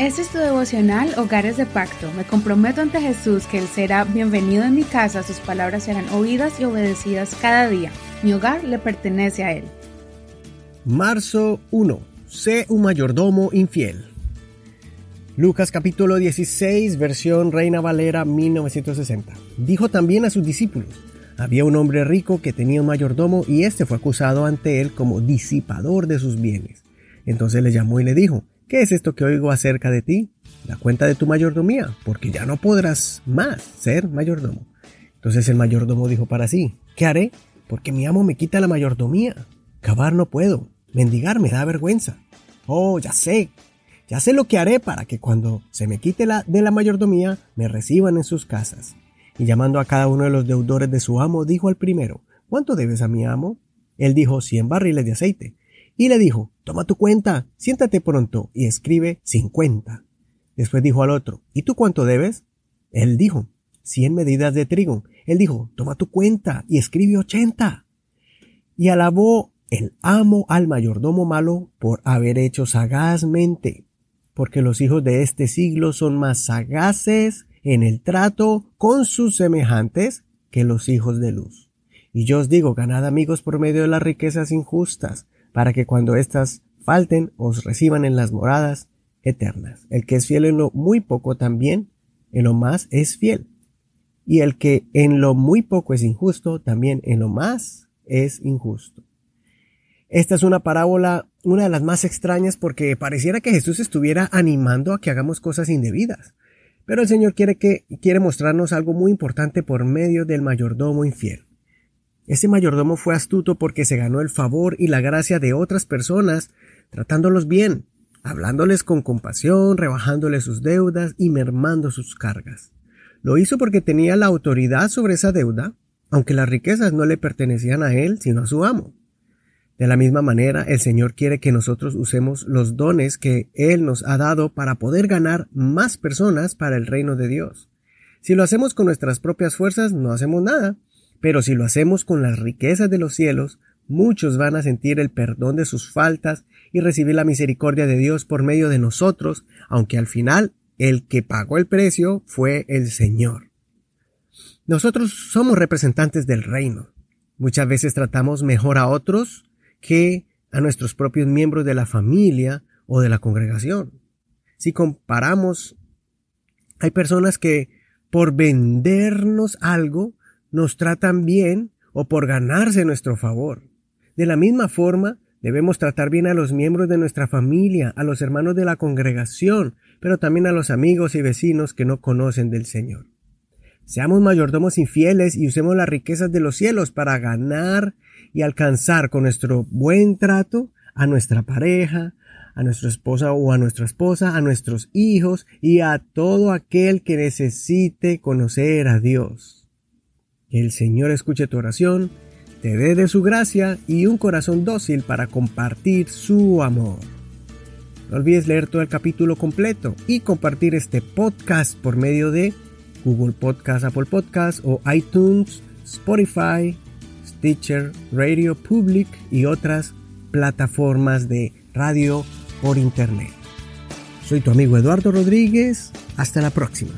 Este es tu devocional Hogares de Pacto. Me comprometo ante Jesús que Él será bienvenido en mi casa, sus palabras serán oídas y obedecidas cada día. Mi hogar le pertenece a Él. Marzo 1. Sé un mayordomo infiel. Lucas capítulo 16, versión Reina Valera 1960. Dijo también a sus discípulos, había un hombre rico que tenía un mayordomo y éste fue acusado ante él como disipador de sus bienes. Entonces le llamó y le dijo, ¿Qué es esto que oigo acerca de ti? La cuenta de tu mayordomía, porque ya no podrás más ser mayordomo. Entonces el mayordomo dijo para sí, ¿qué haré? Porque mi amo me quita la mayordomía. Cavar no puedo, mendigar me da vergüenza. Oh, ya sé, ya sé lo que haré para que cuando se me quite la de la mayordomía me reciban en sus casas. Y llamando a cada uno de los deudores de su amo, dijo al primero, ¿cuánto debes a mi amo? Él dijo cien barriles de aceite. Y le dijo, toma tu cuenta, siéntate pronto y escribe cincuenta. Después dijo al otro, ¿y tú cuánto debes? Él dijo, cien medidas de trigo. Él dijo, toma tu cuenta y escribe ochenta. Y alabó el amo al mayordomo malo por haber hecho sagazmente, porque los hijos de este siglo son más sagaces en el trato con sus semejantes que los hijos de luz. Y yo os digo, ganad amigos por medio de las riquezas injustas, para que cuando éstas falten os reciban en las moradas eternas. El que es fiel en lo muy poco también, en lo más es fiel. Y el que en lo muy poco es injusto, también en lo más es injusto. Esta es una parábola, una de las más extrañas porque pareciera que Jesús estuviera animando a que hagamos cosas indebidas. Pero el Señor quiere que, quiere mostrarnos algo muy importante por medio del mayordomo infiel. Ese mayordomo fue astuto porque se ganó el favor y la gracia de otras personas, tratándolos bien, hablándoles con compasión, rebajándoles sus deudas y mermando sus cargas. Lo hizo porque tenía la autoridad sobre esa deuda, aunque las riquezas no le pertenecían a él, sino a su amo. De la misma manera, el Señor quiere que nosotros usemos los dones que Él nos ha dado para poder ganar más personas para el reino de Dios. Si lo hacemos con nuestras propias fuerzas, no hacemos nada, pero si lo hacemos con las riquezas de los cielos, muchos van a sentir el perdón de sus faltas y recibir la misericordia de Dios por medio de nosotros, aunque al final el que pagó el precio fue el Señor. Nosotros somos representantes del reino. Muchas veces tratamos mejor a otros que a nuestros propios miembros de la familia o de la congregación. Si comparamos, hay personas que por vendernos algo nos tratan bien o por ganarse nuestro favor. De la misma forma, debemos tratar bien a los miembros de nuestra familia, a los hermanos de la congregación, pero también a los amigos y vecinos que no conocen del Señor. Seamos mayordomos infieles y usemos las riquezas de los cielos para ganar y alcanzar con nuestro buen trato a nuestra pareja, a nuestra esposa o a nuestra esposa, a nuestros hijos y a todo aquel que necesite conocer a Dios. Que el Señor escuche tu oración, te dé de su gracia y un corazón dócil para compartir su amor. No olvides leer todo el capítulo completo y compartir este podcast por medio de Google Podcast, Apple Podcast o iTunes, Spotify, Stitcher, Radio Public y otras plataformas de radio por Internet. Soy tu amigo Eduardo Rodríguez. Hasta la próxima.